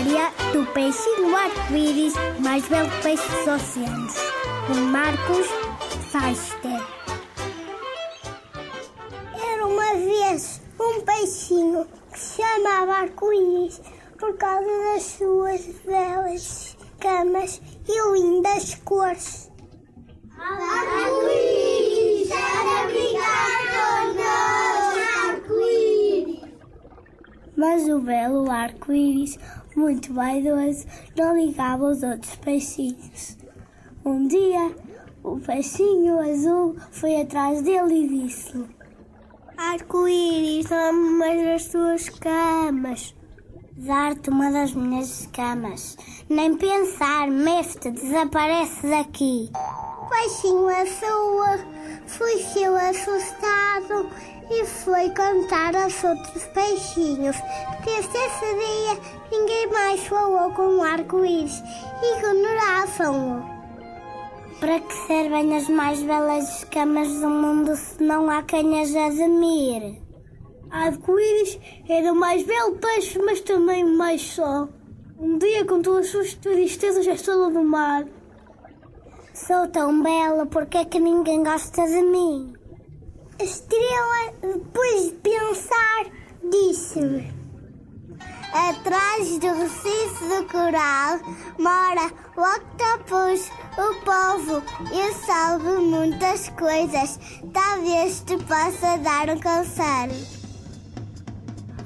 História do peixinho arco-íris mais belo peixe dos oceanos, por Marcos Feister. Era uma vez um peixinho que se chamava arco-íris por causa das suas belas camas e lindas cores. Arco-íris, para brincar connosco, arco-íris. Mas o belo arco-íris, muito vaidoso, não ligava aos outros peixinhos. Um dia, o peixinho azul foi atrás dele e disse-lhe: Arco-íris, dá-me uma das tuas camas. Dar-te uma das minhas camas. Nem pensar, mestre, desaparece daqui. Peixinho azul fugiu assustado e foi contar aos outros peixinhos. Desde esse dia, ninguém mais falou com o arco-íris e ignoravam-o. Para que servem as mais belas escamas do mundo se não há quem as admire? Arco-íris era o mais belo peixe, mas também o mais só. Um dia, com todas as suas tristezas, a estrela do mar. Sou tão bela, porque é que ninguém gosta de mim? A estrela, depois de pensar, disse-me: Atrás do recife do coral mora o octopus, o povo. Eu salvo muitas coisas, talvez te possa dar um conselho.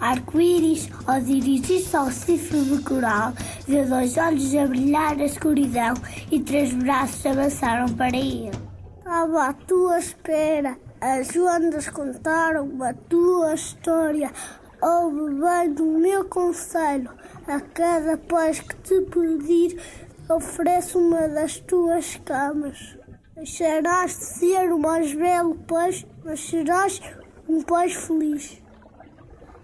Arco-íris, ao dirigir-se ao cifre coral, viu dois olhos a brilhar na escuridão e três braços avançaram para ele. Estava à tua espera. As ondas contaram a tua história. Ouve bem do meu conselho. A cada peixe que te pedir, oferece uma das tuas camas. Deixarás de ser o mais belo peixe, mas serás um peixe feliz.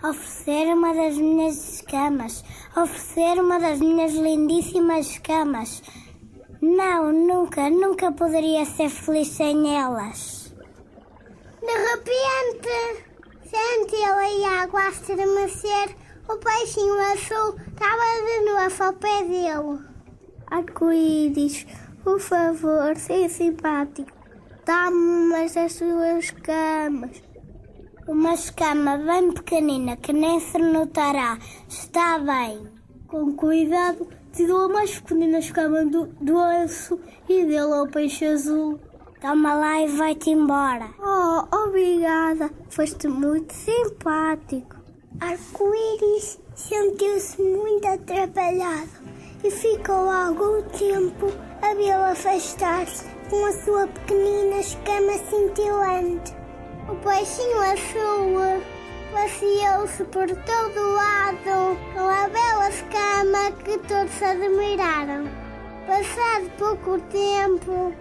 Oferecer uma das minhas escamas. Oferecer uma das minhas lindíssimas escamas. Não, nunca, nunca poderia ser feliz sem elas. De repente, sentiu a água a estremecer. O peixinho azul estava de novo ao pé dele. Arco-íris, por favor, seja simpático. Dá-me umas das suas camas. Uma escama bem pequenina que nem se notará. Está bem. Com cuidado, tirou a mais pequenina escama do, do osso e deu ao peixe azul. Toma lá e vai-te embora. Oh, obrigada. Foste muito simpático. Arco-íris sentiu-se muito atrapalhado e ficou algum tempo a vê-lo afastar-se com a sua pequenina escama cintilante. O peixinho azul passeou-se por todo lado com a bela escama que todos admiraram. Passado pouco tempo,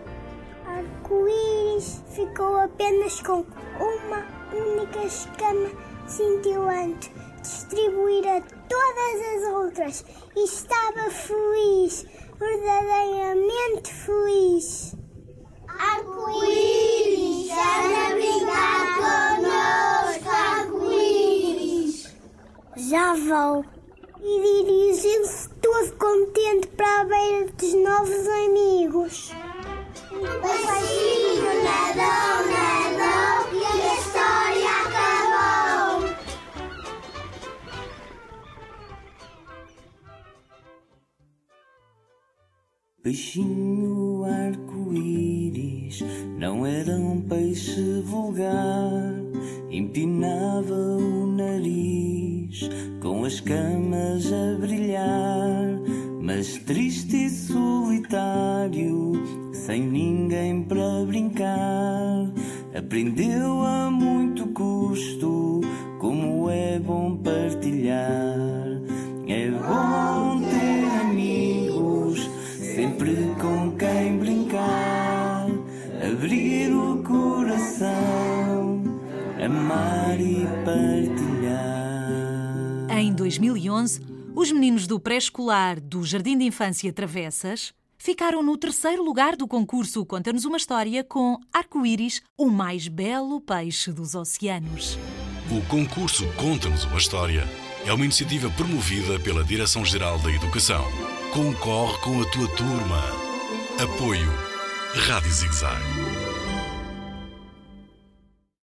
arco-íris ficou apenas com uma única escama cintilante, distribuída a todas as outras, e estava feliz, verdadeiramente feliz. Já vou. E dirigiu-se todo contente para a beira dos novos amigos. O peixinho nadou, nadou e a história acabou. Peixinho arco-íris não era um peixe vulgar, empinava o nariz com as camas a brilhar, mas triste e solitário, sem ninguém para brincar, aprendeu a muito custo como é bom partilhar. É bom ter amigos, sempre com quem brincar, abrir o coração, amar e partilhar. Em 2011, os meninos do pré-escolar do Jardim de Infância Travessas ficaram no terceiro lugar do concurso Conta-nos uma História com Arco-Íris, o mais belo peixe dos oceanos. O concurso Conta-nos uma História é uma iniciativa promovida pela Direção-Geral da Educação. Concorre com a tua turma. Apoio Rádio Zigzag.